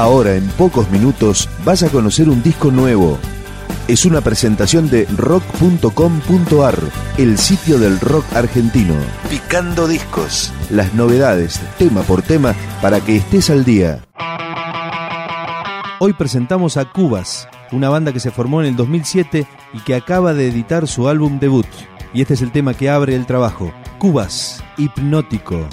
Ahora, en pocos minutos, vas a conocer un disco nuevo. Es una presentación de rock.com.ar, el sitio del rock argentino. Picando discos. Las novedades, tema por tema, para que estés al día. Hoy presentamos a Cubas, una banda que se formó en el 2007 y que acaba de editar su álbum debut. Y este es el tema que abre el trabajo. Cubas, hipnótico.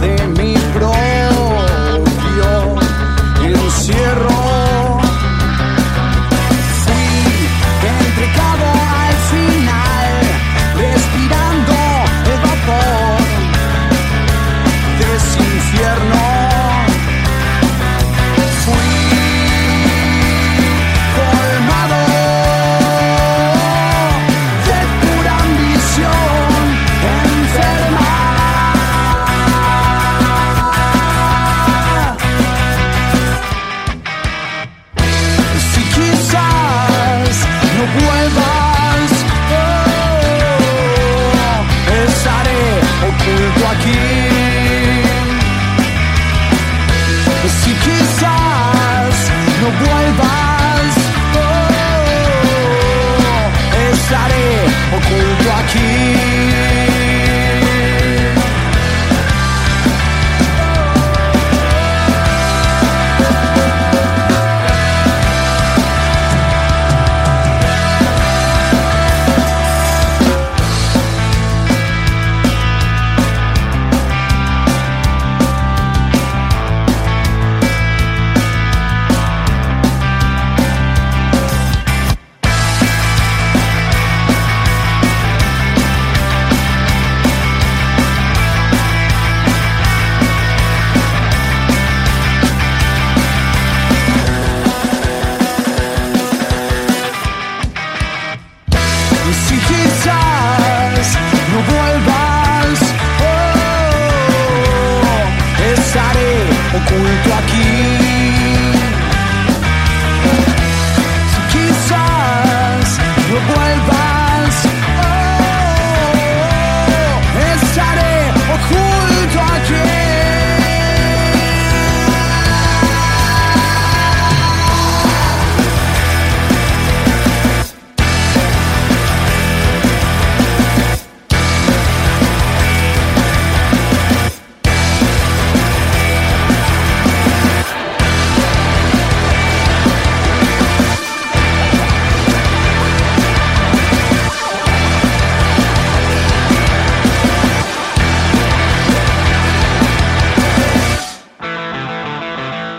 de mi problema.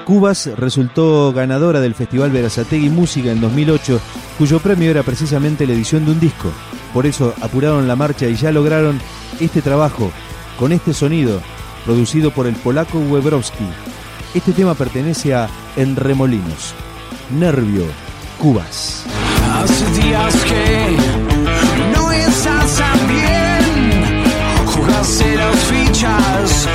Cubas resultó ganadora del Festival Verazategui Música en 2008, cuyo premio era precisamente la edición de un disco. Por eso apuraron la marcha y ya lograron este trabajo, con este sonido, producido por el polaco Webrowski. Este tema pertenece a En Remolinos. Nervio, Cubas. Hace días que no estás tan bien, las fichas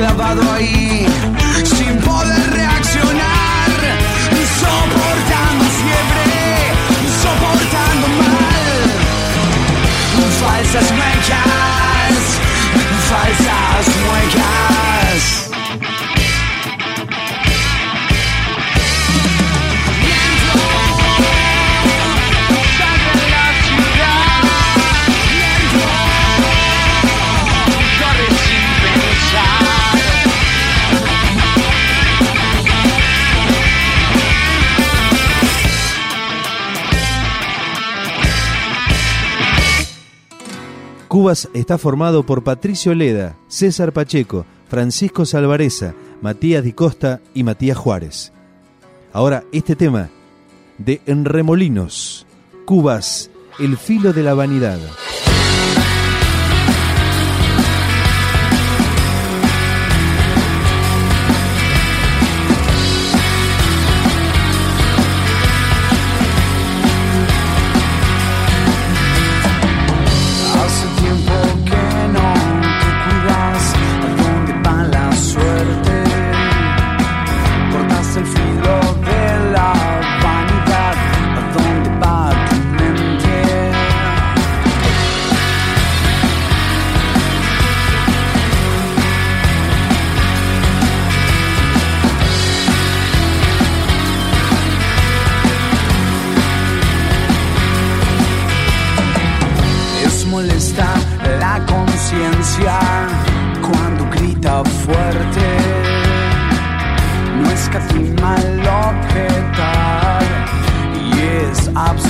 clavado ahí sin poder reaccionar, soportando fiebre, soportando mal. Falsas muecas, falsas muecas. Cubas está formado por Patricio Leda, César Pacheco, Francisco Salvareza, Matías Di Costa y Matías Juárez. Ahora este tema de Enremolinos, Cubas, el filo de la vanidad.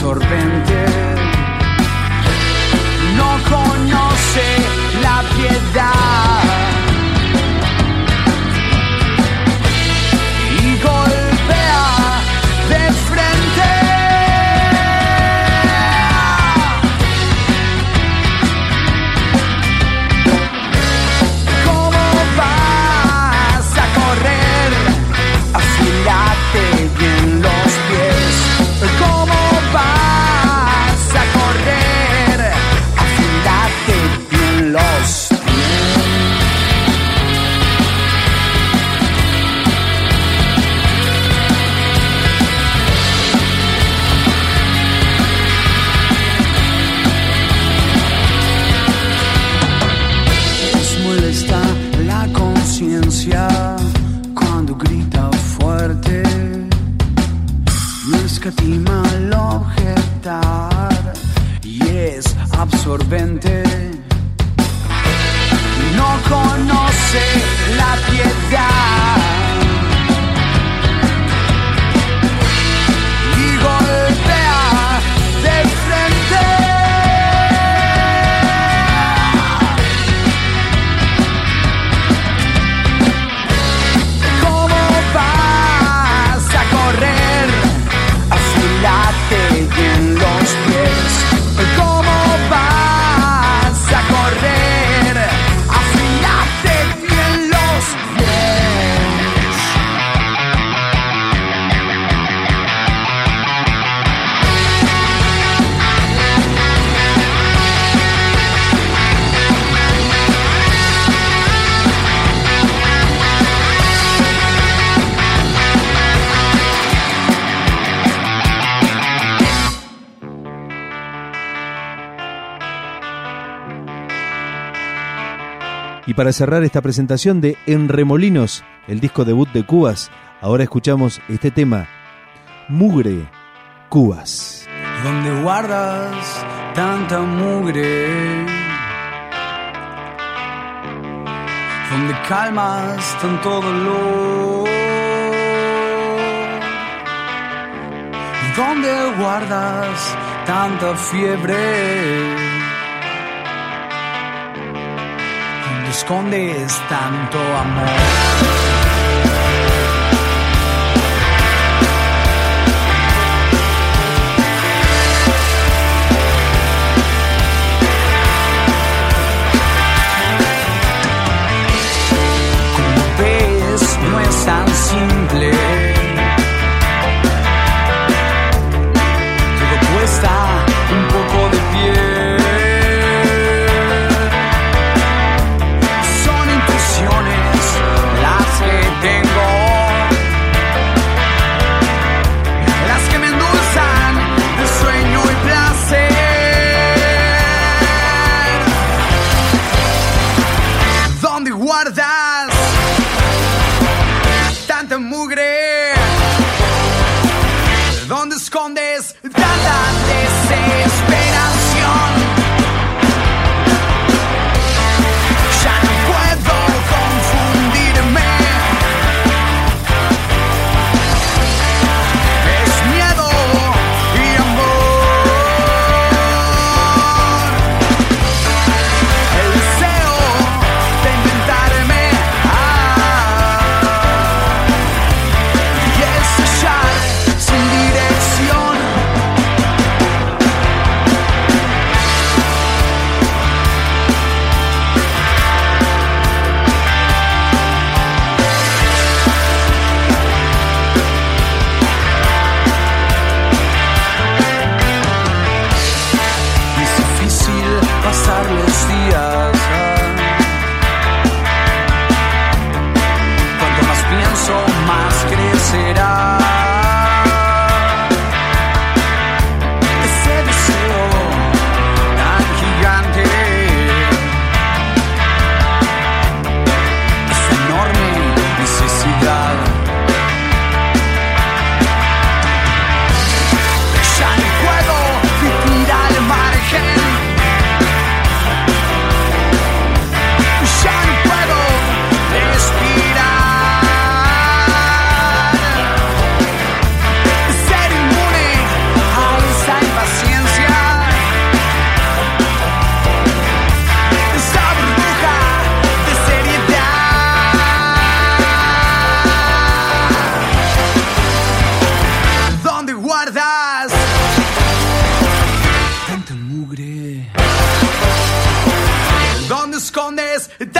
Absorbente. Y para cerrar esta presentación de Enremolinos, el disco debut de Cubas, ahora escuchamos este tema, Mugre Cubas. donde guardas tanta mugre, donde calmas tanto dolor, donde guardas tanta fiebre, escondes tanto amor. Escondes